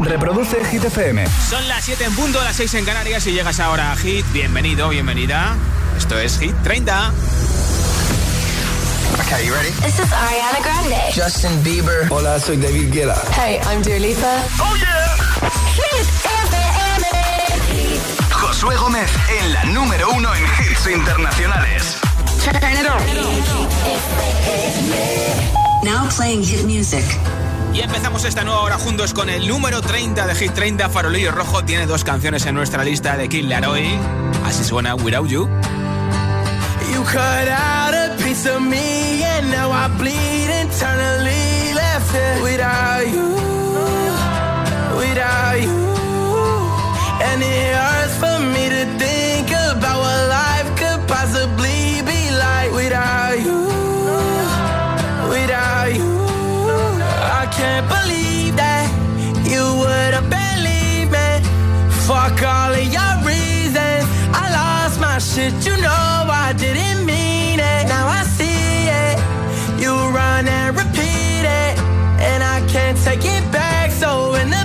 Reproduce Hit FM. Son las 7 en punto, las 6 en Canarias y llegas ahora a Hit. Bienvenido, bienvenida. Esto es Hit 30. Okay, you ready? This is Ariana Grande. Justin Bieber. Hola, soy David Guetta. Hey, I'm Dua Lipa. ¡Oh, yeah! Hit FM. Josué Gómez en la número uno en hits internacionales. Turn it on. Now playing hit music. Y empezamos esta nueva hora juntos con el número 30 de Hit 30. Farolillo Rojo tiene dos canciones en nuestra lista de Kid Laroi. Así suena Without You. You cut out a piece of me and now I bleed internally left it without you, without you. And it hurts for me to think Fuck all of your reasons. I lost my shit, you know I didn't mean it. Now I see it. You run and repeat it. And I can't take it back. So in the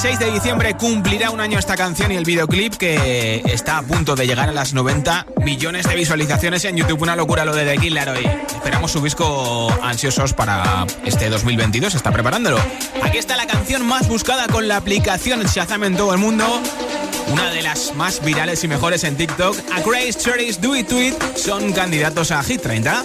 26 de diciembre cumplirá un año esta canción y el videoclip que está a punto de llegar a las 90 millones de visualizaciones en YouTube. Una locura lo de The Killer hoy. Esperamos su disco ansiosos para este 2022. Está preparándolo. Aquí está la canción más buscada con la aplicación Shazam en todo el mundo. Una de las más virales y mejores en TikTok. A Grace Cherries Do It Tweet son candidatos a Hit 30.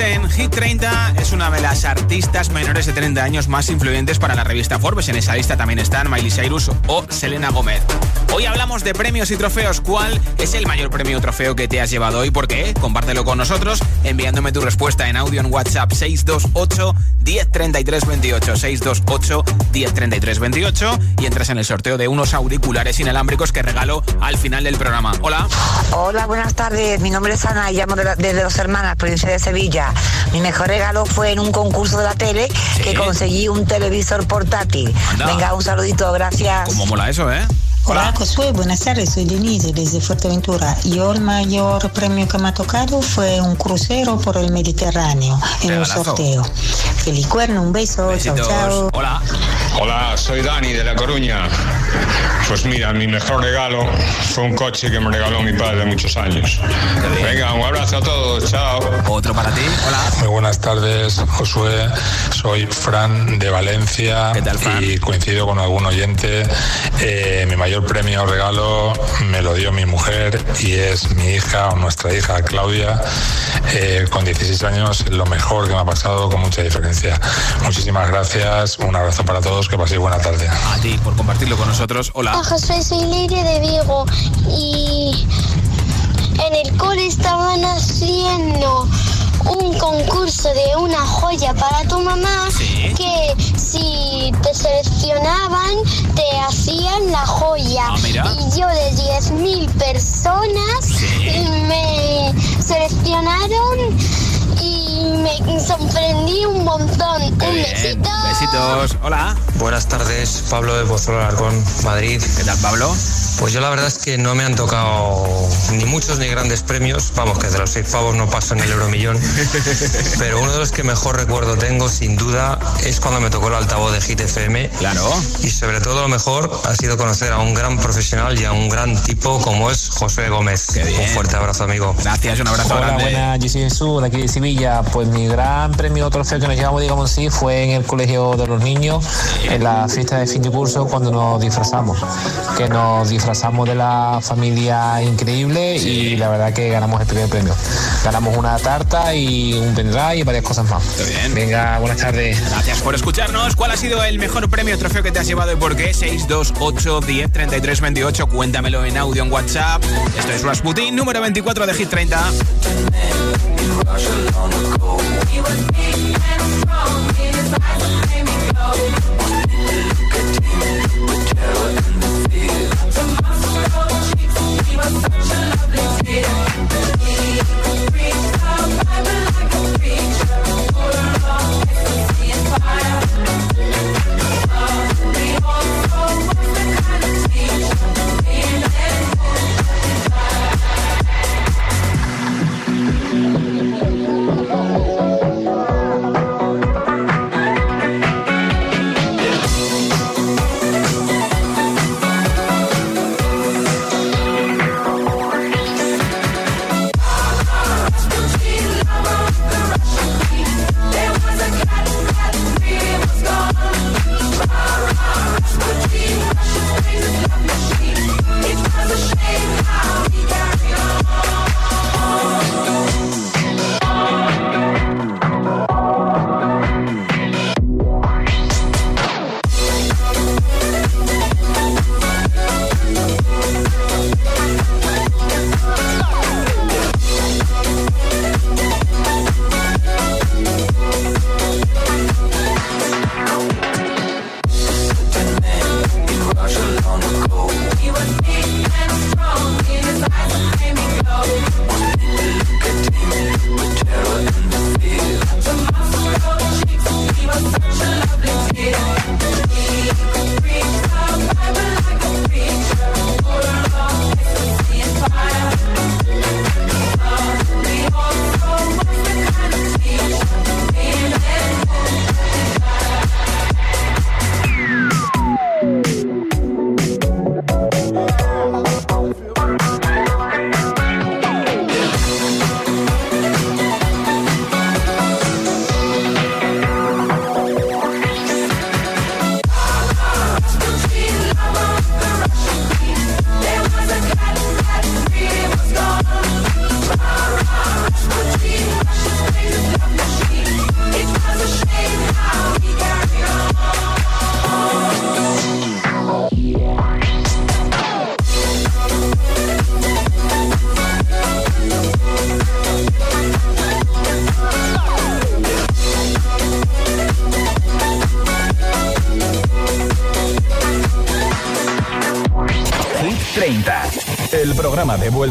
En Hit 30 es una de las artistas menores de 30 años más influyentes para la revista Forbes. En esa lista también están Miley Cyrus o Selena Gómez. Hoy hablamos de premios y trofeos. ¿Cuál es el mayor premio o trofeo que te has llevado hoy? ¿Por qué? Compártelo con nosotros enviándome tu respuesta en audio en WhatsApp 628 1033 28 628 1033 28 y entras en el sorteo de unos auriculares inalámbricos que regalo al final del programa. Hola. Hola, buenas tardes. Mi nombre es Ana y llamo de la- desde Dos Hermanas, provincia de Sevilla. Mi mejor regalo fue en un concurso de la tele que conseguí un televisor portátil. Anda. Venga, un saludito, gracias. ¿Cómo mola eso, eh? Hola, Josué, buenas tardes, soy Denise desde Fuerteventura. Yo el mayor premio que me ha tocado fue un crucero por el Mediterráneo en un sorteo. Feliz cuerno, un beso, chao, Besitos. chao. Hola. Hola, soy Dani de La Coruña. Pues mira, mi mejor regalo fue un coche que me regaló mi padre de muchos años. Venga, un abrazo a todos, chao. Otro para ti. Hola. Muy buenas tardes, Josué. Soy Fran de Valencia ¿Qué tal, Fran? y coincido con algún oyente. Eh, mi mayor premio o regalo me lo dio mi mujer y es mi hija o nuestra hija Claudia. Eh, con 16 años, lo mejor que me ha pasado con mucha diferencia. Muchísimas gracias, un abrazo para todos, que paséis buena tarde. A ti por compartirlo con nosotros. Hola. Hola Josué, soy Leire de Vigo y en el cole estaban haciendo un concurso de una joya para tu mamá Sí. que si te seleccionaban te hacían la joya Ah, y yo de 10.000 personas Sí. me seleccionaron y me sorprendí un montón. Qué un bien. besito. Besitos. Hola. Buenas tardes, Pablo de Pozuelo Alarcón, Madrid. ¿Qué tal, Pablo? Pues yo la verdad es que no me han tocado ni muchos ni grandes premios. Vamos, que de los seis pavos no paso en el euromillón. Pero uno de los que mejor recuerdo tengo, sin duda, es cuando me tocó el altavoz de Hit FM. Claro. Y sobre todo lo mejor ha sido conocer a un gran profesional y a un gran tipo como es José Gómez. Un fuerte abrazo, amigo. Gracias, un abrazo Hola, grande. buenas, yo soy Jesús, de aquí de Sevilla. Pues mi gran premio trofeo que nos llevamos, digamos así, fue en el colegio de los niños, en la fiesta de fin de curso, cuando nos disfrazamos. Que nos disfrazamos de la familia increíble y la verdad que ganamos el primer premio. Ganamos una tarta y un pendrive y varias cosas más. Venga, buenas tardes. Gracias por escucharnos. ¿Cuál ha sido el mejor premio trofeo que te has llevado y por qué? 628 10 33 28. Cuéntamelo en audio en WhatsApp. Esto es Rasputin, número 24 de Hit 30. Hit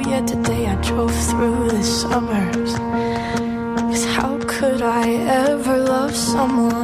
Yet today I drove through the summers. Cause how could I ever love someone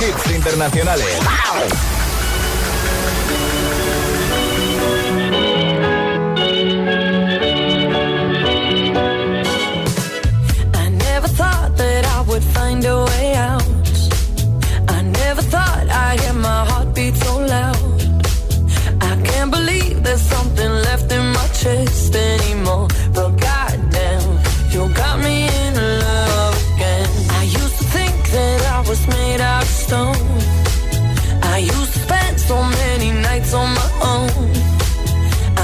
hits internacionales. made out of stone. I used to spend so many nights on my own.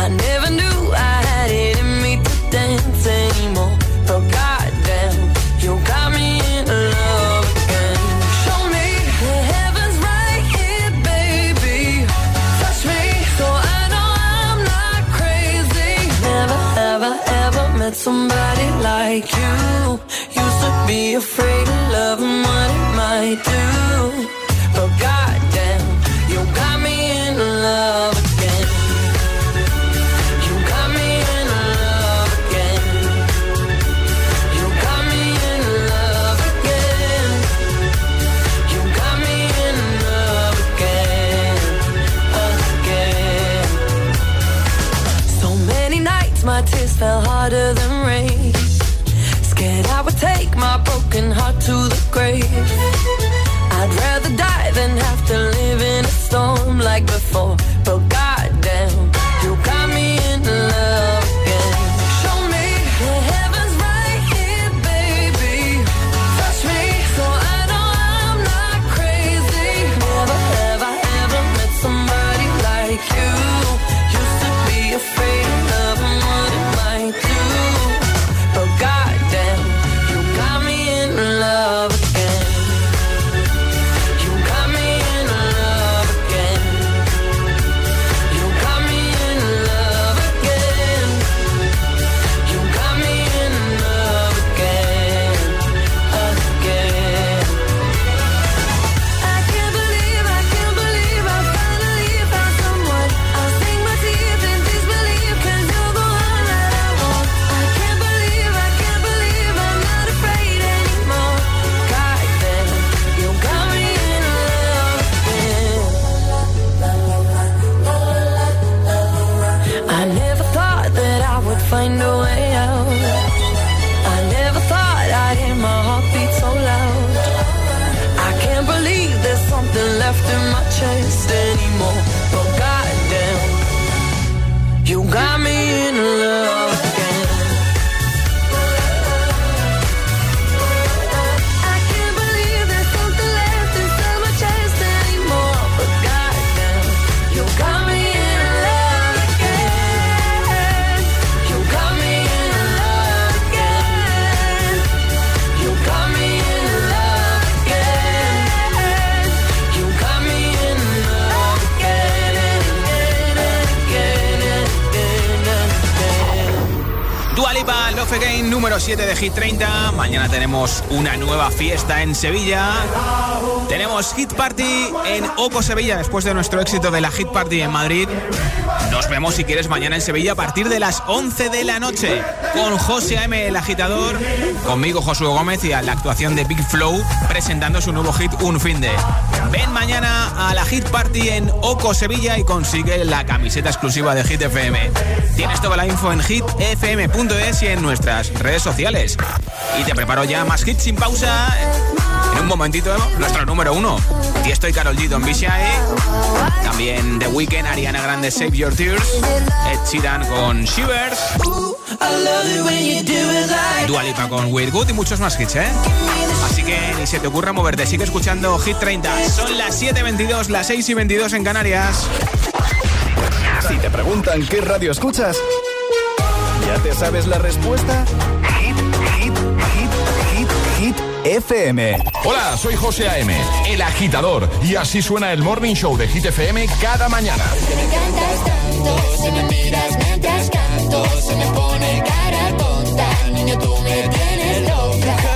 I never knew I had it in me to dance anymore. But goddamn, you got me in love again. Show me the heavens right here, baby. Touch me so I know I'm not crazy. Never, ever, ever met somebody like you. Used to be afraid 27 de Hit 30. Mañana tenemos una nueva fiesta en Sevilla. Tenemos Hit Party en Oco Sevilla después de nuestro éxito de la Hit Party en Madrid. Nos vemos si quieres mañana en Sevilla a partir de las 11 de la noche con José M. el agitador, conmigo Josué Gómez y a la actuación de Big Flow presentando su nuevo hit Un Fin de. Ven mañana a la Hit Party en Oco Sevilla y consigue la camiseta exclusiva de Hit FM. Tienes toda la info en hitfm.es y en nuestras redes sociales. Y te preparo ya más hits sin pausa. En un momentito, nuestro número uno. Y estoy Carol G. Don Bishai. También The Weeknd, Ariana Grande, Save Your Tears. Ed Sheeran con Shivers. Dua Lipa con Weird Good y muchos más hits, ¿eh? Que ni se te ocurra moverte. Sigue escuchando Hit 30. Son las 7.22, las 6 y 22 en Canarias. Si te preguntan qué radio escuchas, ¿ya te sabes la respuesta? Hit, hit, hit, hit, hit, FM. Hola, soy José A.M., el agitador, y así suena el Morning Show de Hit FM cada mañana. Me encantas tanto, si me miras mientras canto, se me pone cara tonta, niño tú me tienes loca.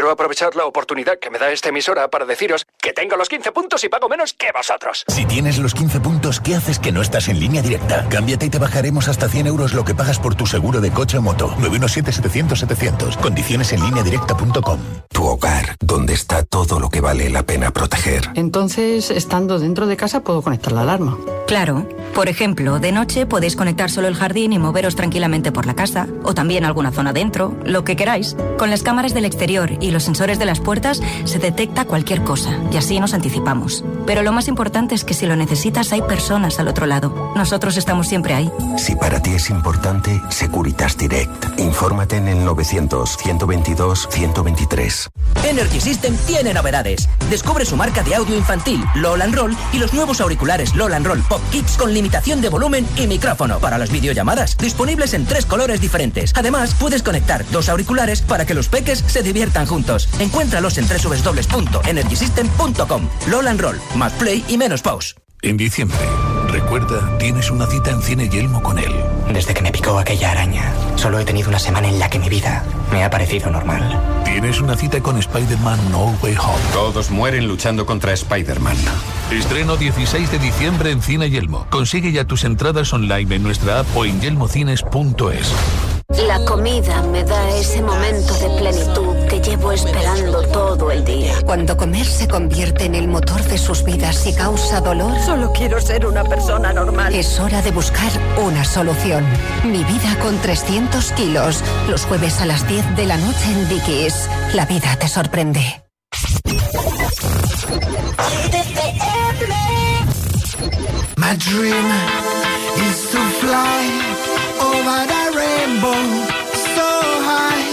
Quiero aprovechar la oportunidad que me da esta emisora para deciros que tengo los 15 puntos y pago menos que vosotros. Si tienes los 15 puntos, ¿qué haces que no estás en línea directa? Cámbiate y te bajaremos hasta 100 euros lo que pagas por tu seguro de coche o moto. 917-700-700. Condiciones en línea directa.com. Tu hogar, donde está todo lo que vale la pena proteger. Entonces, estando dentro de casa, puedo conectar la alarma. Claro. Por ejemplo, de noche podéis conectar solo el jardín y moveros tranquilamente por la casa, o también alguna zona dentro, lo que queráis. Con las cámaras del exterior y los sensores de las puertas se detecta cualquier cosa, y así nos anticipamos. Pero lo más importante es que si lo necesitas hay personas al otro lado. Nosotros estamos siempre ahí. Si para ti es importante, Securitas Direct. Infórmate en el 900-122-123. Energy System tiene novedades. Descubre su marca de audio infantil, LOL and Roll, y los nuevos auriculares LOL and Roll Pop Kids con limitación de volumen y micrófono para las videollamadas, disponibles en tres colores diferentes. Además, puedes conectar dos auriculares para que los peques se diviertan juntos. Encuéntralos en www.energysystem.com. LOL and Roll, más play y menos pause. En diciembre, recuerda, tienes una cita en Cine Yelmo con él. Desde que me picó aquella araña, solo he tenido una semana en la que mi vida me ha parecido normal. Tienes una cita con Spider-Man No Way Home. Todos mueren luchando contra Spider-Man. Estreno 16 de diciembre en Cine Yelmo. Consigue ya tus entradas online en nuestra app o en yelmocines.es. La comida me da ese momento de plenitud que llevo esperando todo el día. Cuando comer se convierte en el motor de sus vidas y causa dolor. Solo quiero ser una persona normal. Es hora de buscar una solución. Mi vida con 300 kilos. Los jueves a las 10 de la noche en Dickies. La vida te sorprende. My dream is to fly over the so high.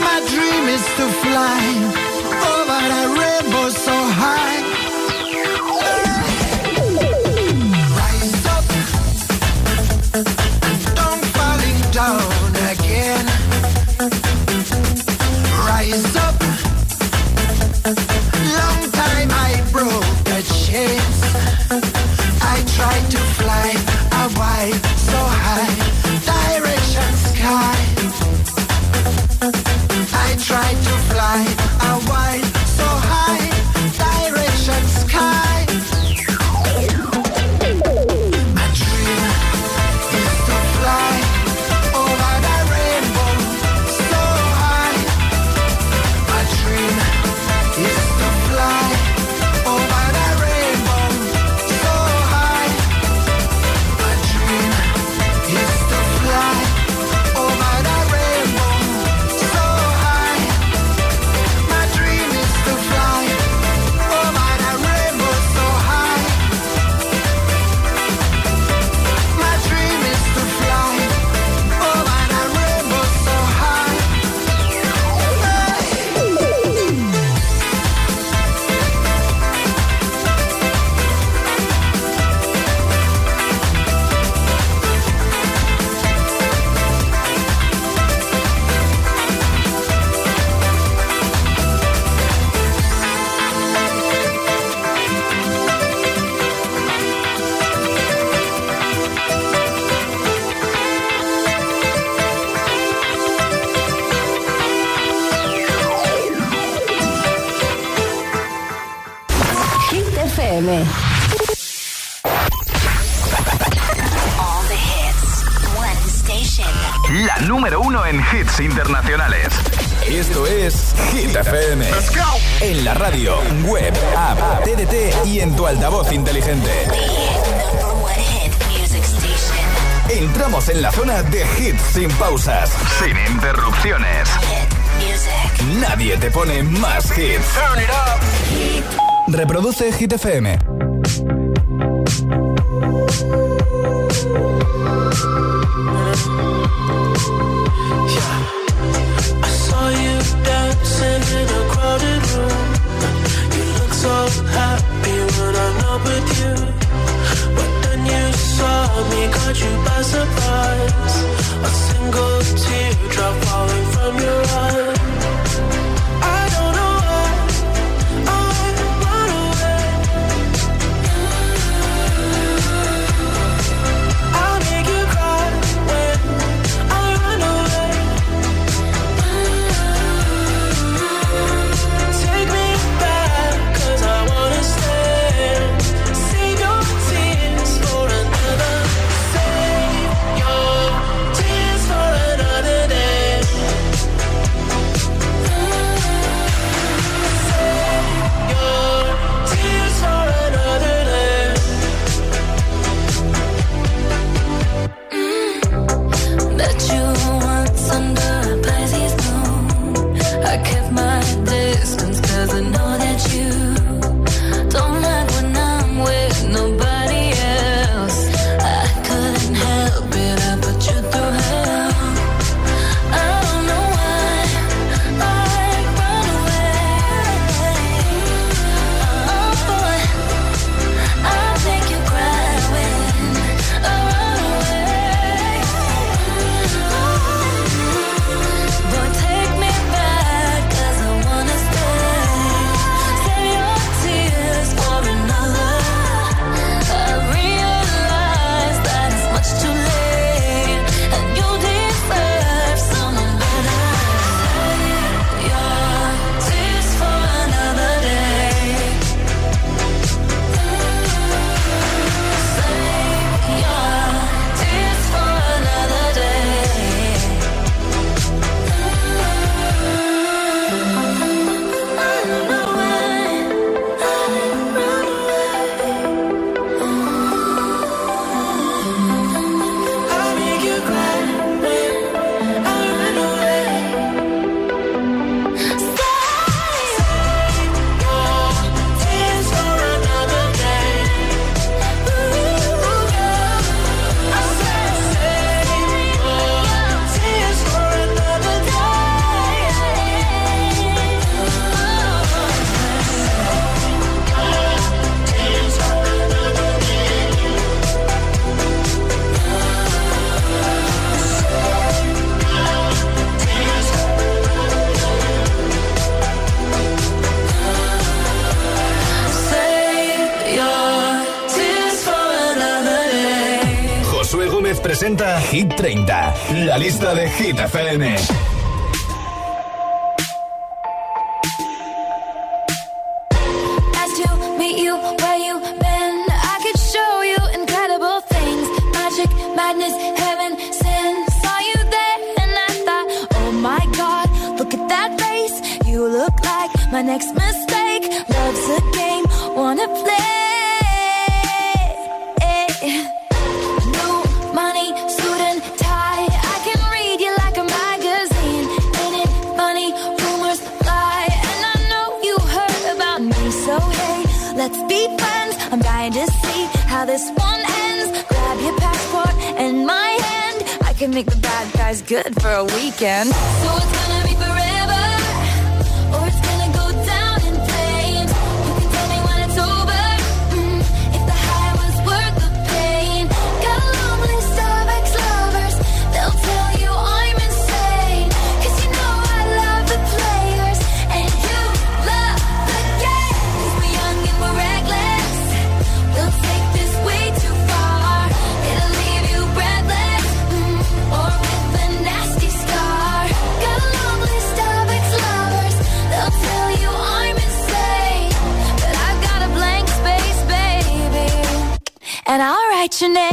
My dream is to fly over the rainbow so high. Rise up, don't falling down again. Rise up. Tried to fly Hit FM. Happy when I'm not with you, but then you saw me, caught you by surprise. Hit FM. Your name.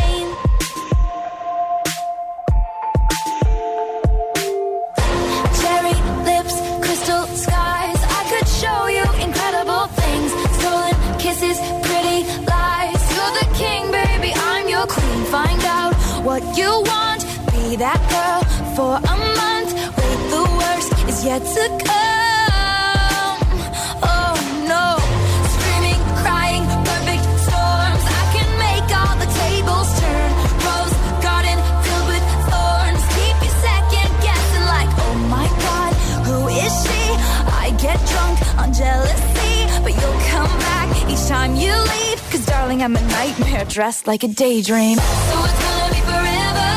I'm a nightmare dressed like a daydream. So it's gonna be forever,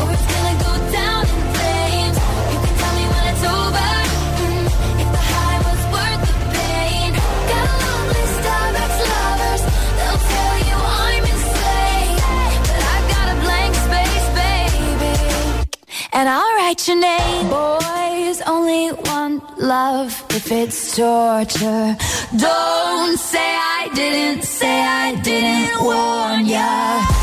or it's gonna go down in flames. You can tell me when it's over. mm, if the high was worth the pain. Got ex-lovers. They'll tell you I'm insane, but I've got a blank space, baby and I'll write your name. Boys only want love if it's torture. Don't say I didn't, say I didn't warn ya.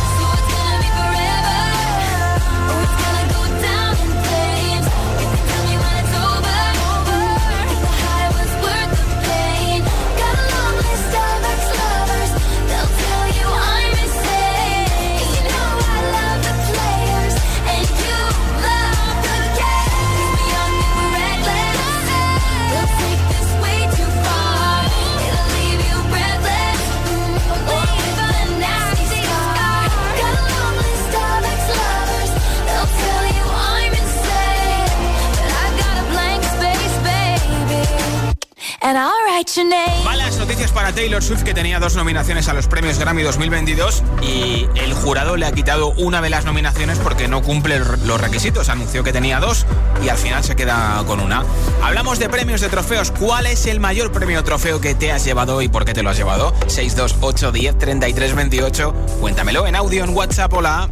Taylor Swift que tenía dos nominaciones a los premios Grammy 2022 y el jurado le ha quitado una de las nominaciones porque no cumple los requisitos. Anunció que tenía dos y al final se queda con una. Hablamos de premios de trofeos. ¿Cuál es el mayor premio trofeo que te has llevado y por qué te lo has llevado? 628 10 33 28. Cuéntamelo en audio en WhatsApp. Hola.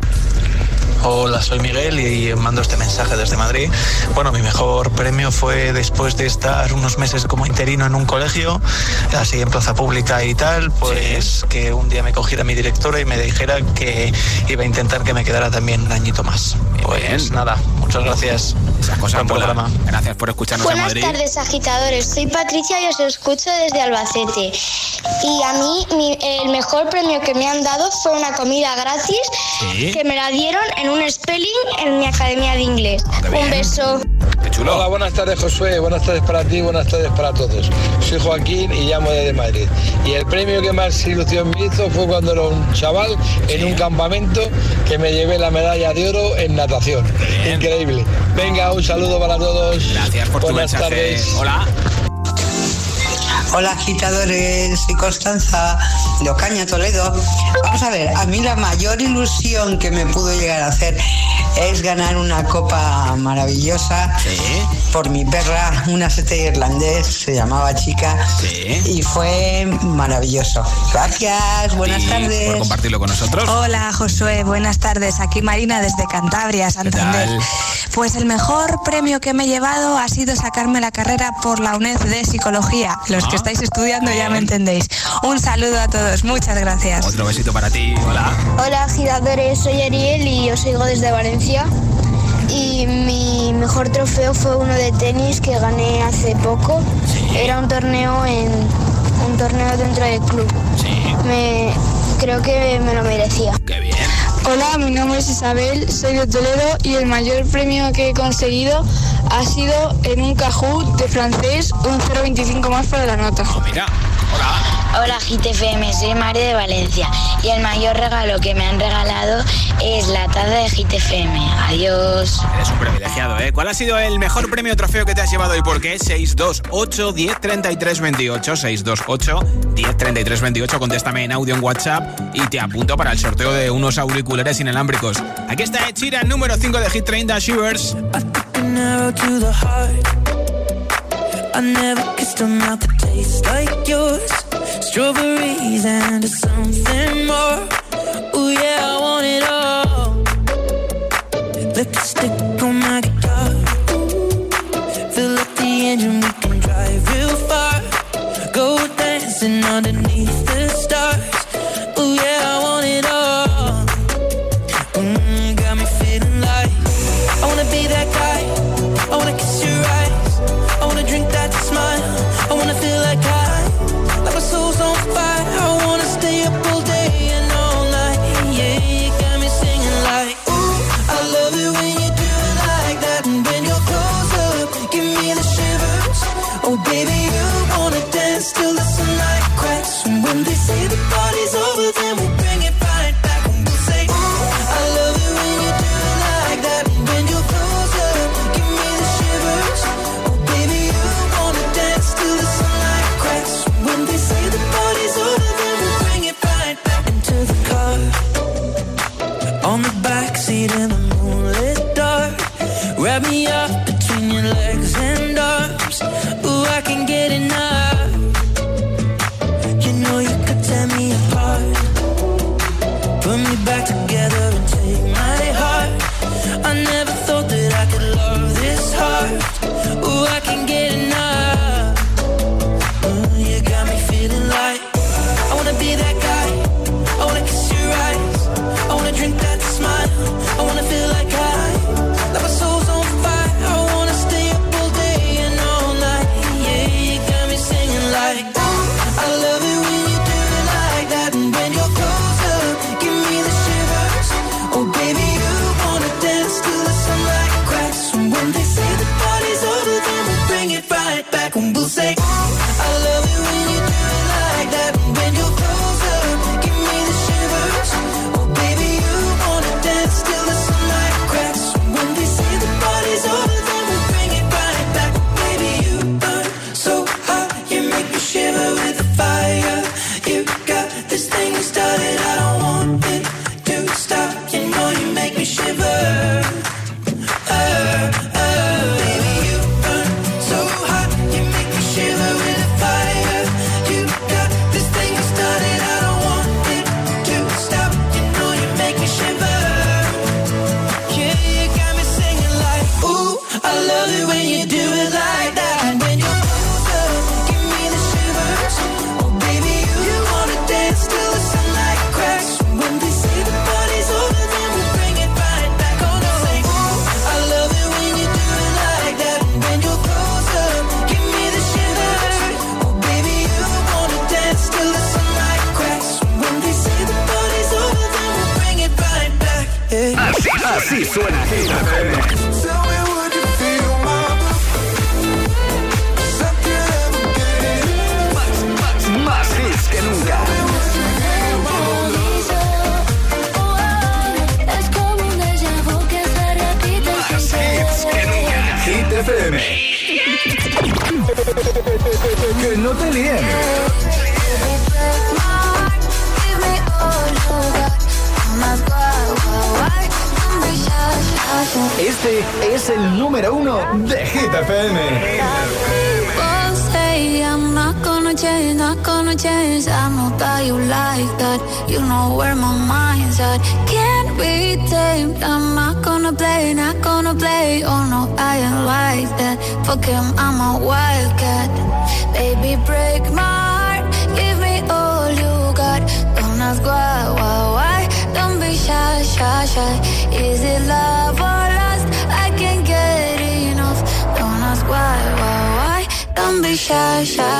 Hola, soy Miguel y mando este mensaje desde Madrid. Bueno, mi mejor premio fue después de estar unos meses como interino en un colegio, así en plaza pública y tal, pues que un día me cogiera mi directora y me dijera que iba a intentar que me quedara también un añito más. Pues nada, muchas gracias. Esas cosas molan. programa. Gracias por escucharnos en Buenas Madrid. tardes, agitadores. Soy Patricia y os escucho desde Albacete. Y a mí, mi- el mejor premio que me han dado fue una comida gratis Sí. que me la dieron en un spelling en mi academia de inglés. un beso. Hola, buenas tardes Josué, buenas tardes para ti, buenas tardes para todos. Soy Joaquín y llamo desde Madrid. Y el premio que más ilusión me hizo fue cuando era un chaval en un campamento que me llevé la medalla de oro en natación. Increíble. Venga, un saludo para todos. Gracias por tu buenas mensaje. tardes. Hola. Hola agitadores, soy Constanza de Ocaña, Toledo. Vamos a ver, a mí la mayor ilusión que me pudo llegar a hacer es ganar una copa maravillosa por mi perra, una sete irlandés, se llamaba Chica, y fue maravilloso. Gracias, buenas tardes. Por compartirlo con nosotros. Hola Josué, buenas tardes. Aquí Marina desde Cantabria, Santander. Pues el mejor premio que me he llevado ha sido sacarme la carrera por la UNED de psicología. Los que Ah, estáis estudiando ya me entendéis. Un saludo a todos, muchas gracias. Otro besito para ti. Hola. Hola, agitadores. Soy Ariel y os oigo desde Valencia. Y mi mejor trofeo fue uno de tenis que gané hace poco. Era un torneo en un torneo dentro del club. Me creo que me lo merecía. Qué bien. Hola, mi nombre es Isabel, soy de Toledo y el mayor premio que he conseguido ha sido en un Kahoot de francés un 0,25 más para la nota. Mira, hola. Hola GTFM, soy Mario de Valencia y el mayor regalo que me han regalado es la taza de GTFM. Adiós. Eres un privilegiado, ¿eh? ¿Cuál ha sido el mejor premio trofeo que te has llevado y por qué? 628 10 33 28 628 10 33 28 Contéstame en audio en WhatsApp y te apunto para el sorteo de unos auriculares inalámbricos. Aquí está Sheeran, número 5 de Hit 30 Shivers. I never kissed a mouth that tastes like yours. Strawberries and something more. Oh yeah, I want it all. Lipstick on my guitar. Fill up the engine, we can drive real far. Go dancing underneath the stars. Oh yeah,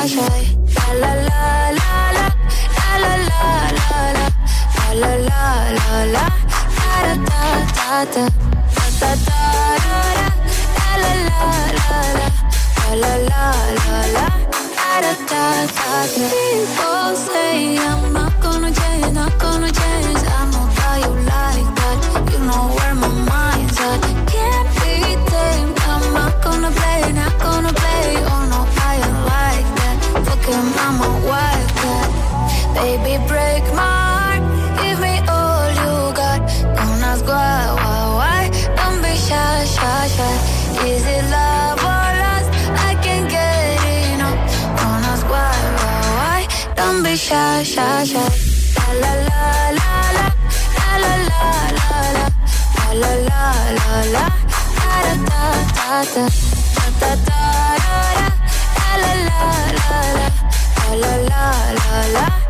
La la la la la, la la la la la, la la la la. People say I'm not gonna change, not gonna change, I'm Baby, break my heart. Give me all you got. Don't ask why, why, why. Don't be shy, shy, shy. Is it love or lust? I can't get enough. Ask why, why, why. Don't be shy. La la la la la la la la la la la la la da da da la la la la la la la la la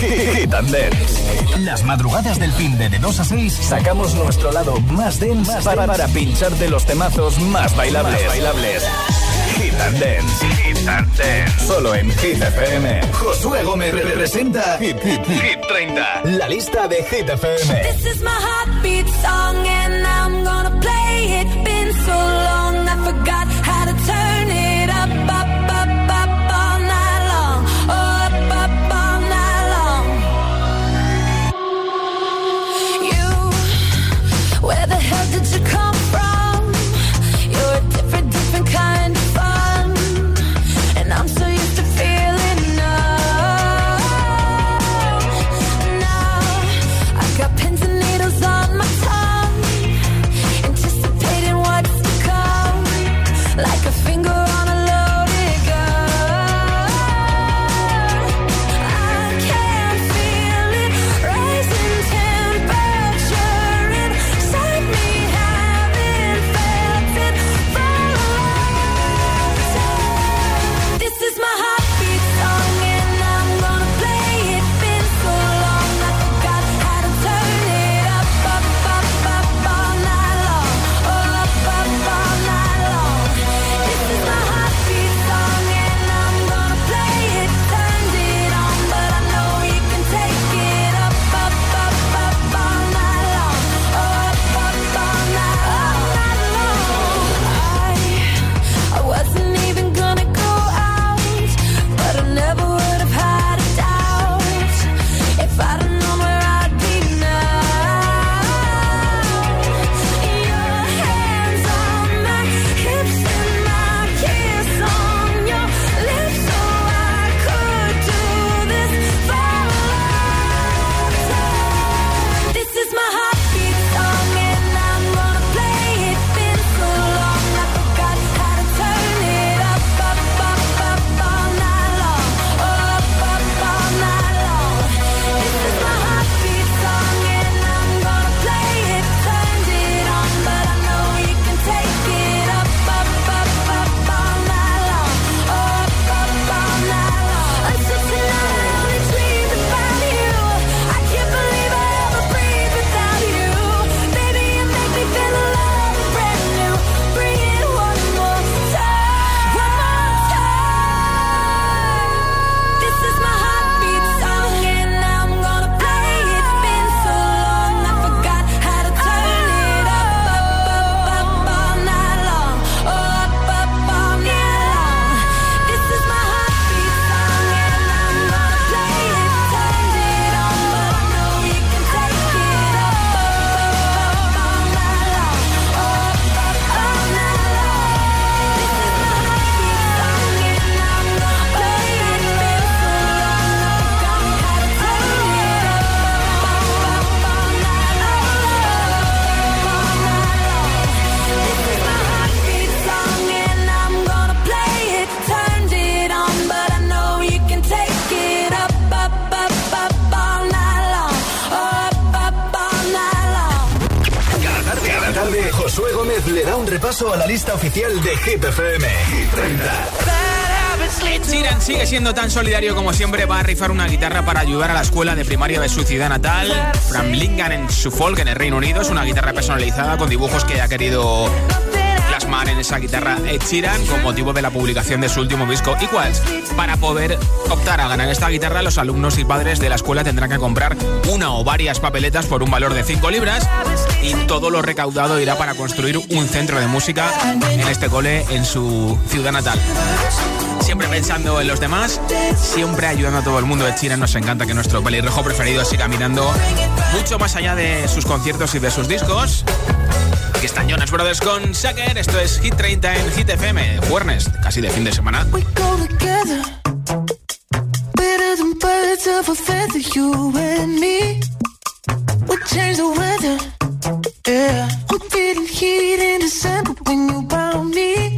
Hit and Dance. Las madrugadas del fin de, de 2 a 6 sacamos nuestro lado más dense para, para pincharte los temazos más bailables. bailables. Hit and Dance. Hit and Dance. Solo en Hit FM. Josué Gómez representa Hit, Hit, Hit 30. La lista de Hit FM. This is my heartbeat song and I'm siendo tan solidario como siempre. Va a rifar una guitarra para ayudar a la escuela de primaria de su ciudad natal, Framlingan en Suffolk, en el Reino Unido. Es una guitarra personalizada con dibujos que ha querido plasmar en esa guitarra Ed Sheeran con motivo de la publicación de su último disco Equals. Para poder optar a ganar esta guitarra, los alumnos y padres de la escuela tendrán que comprar una o varias papeletas por un valor de 5 libras y todo lo recaudado irá para construir un centro de música en este cole en su ciudad natal. Siempre pensando en los demás, siempre ayudando a todo el mundo de China. Nos encanta que nuestro pelirrojo preferido siga mirando mucho más allá de sus conciertos y de sus discos. Aquí están Jonas Brothers con Sucker. Esto es Hit 30 en Hit FM. Jueves, casi de fin de semana. when you found.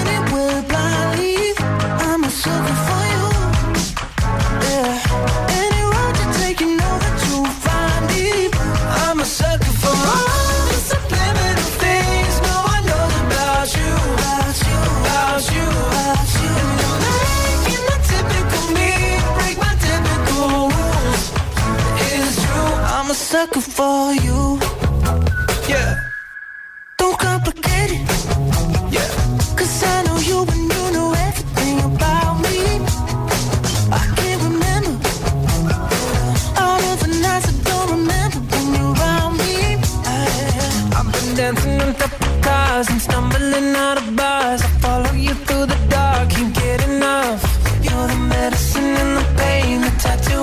sucker for you. Yeah. Don't complicate it. Yeah. Cause I know you and you know everything about me. I can't remember all of the nights I don't remember when you're around me. I, I've been dancing on top of cars and stumbling out of bars.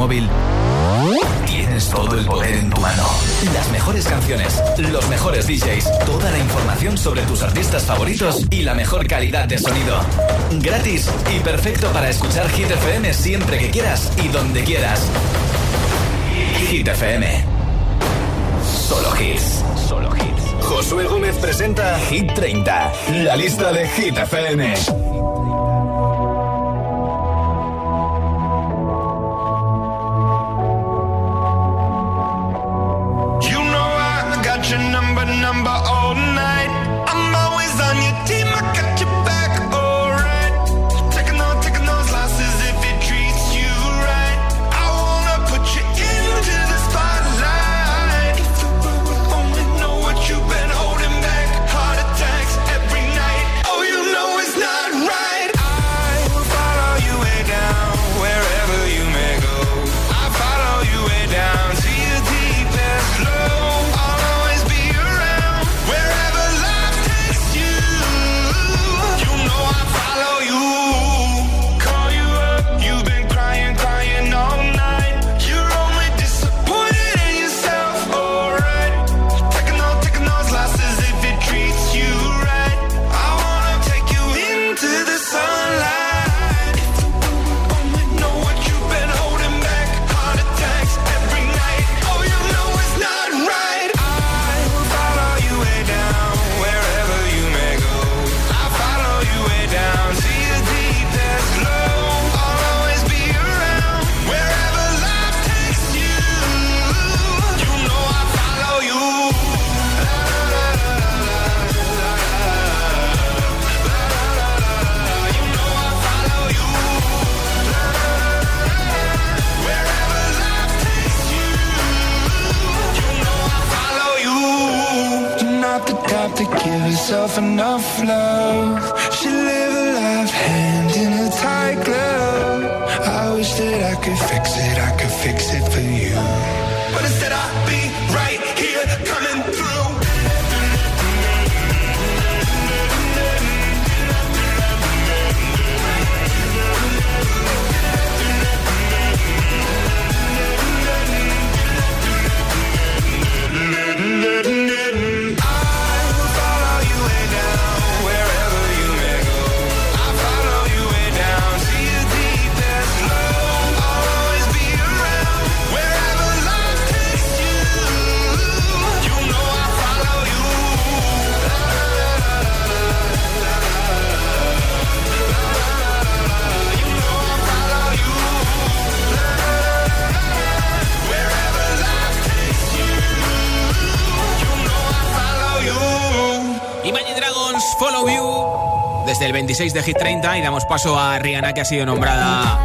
móvil, tienes todo el poder en tu mano. Las mejores canciones, los mejores DJs, toda la información sobre tus artistas favoritos y la mejor calidad de sonido. Gratis y perfecto para escuchar Hit FM siempre que quieras y donde quieras. Hit FM. Solo hits. Solo hits. Josué Gómez presenta Hit 30, la lista de Hit FM. it, I could fix it, I could fix it for you. But instead, I'll be right here coming desde el 26 de Hit 30 y damos paso a Rihanna que ha sido nombrada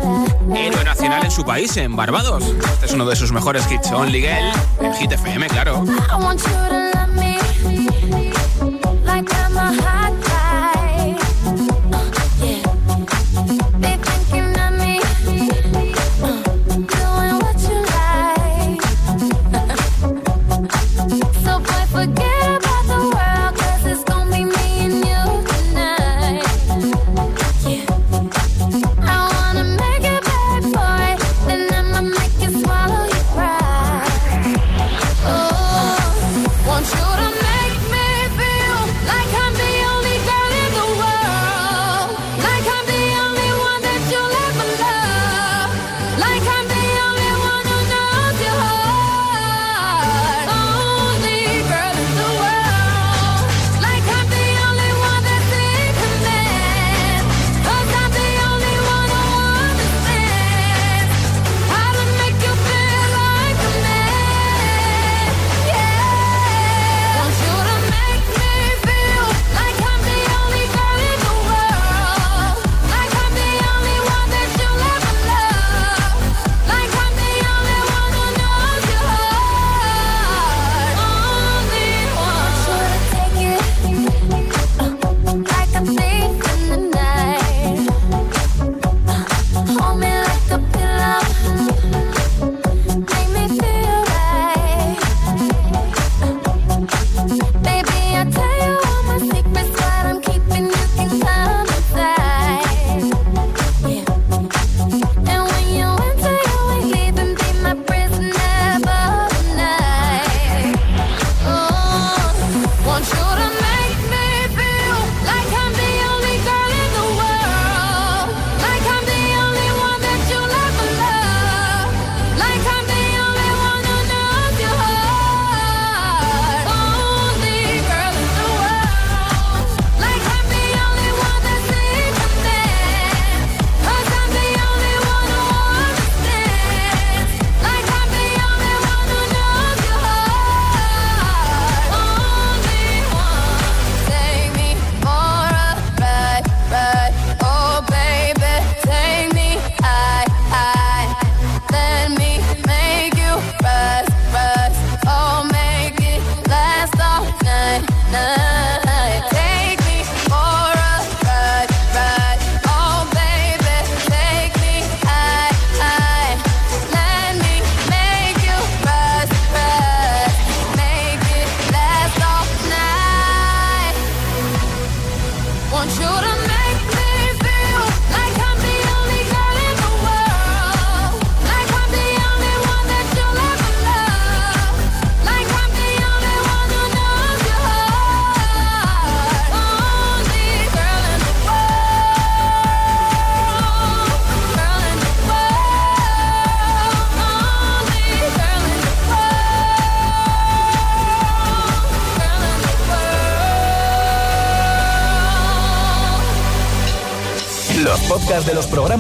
héroe nacional en su país, en Barbados. Este es uno de sus mejores hits, Only Girl, en Hit FM, claro.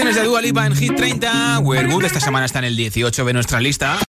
canciones de Dua Lipa en Hit 30. We're Good esta semana está en el 18 de nuestra lista.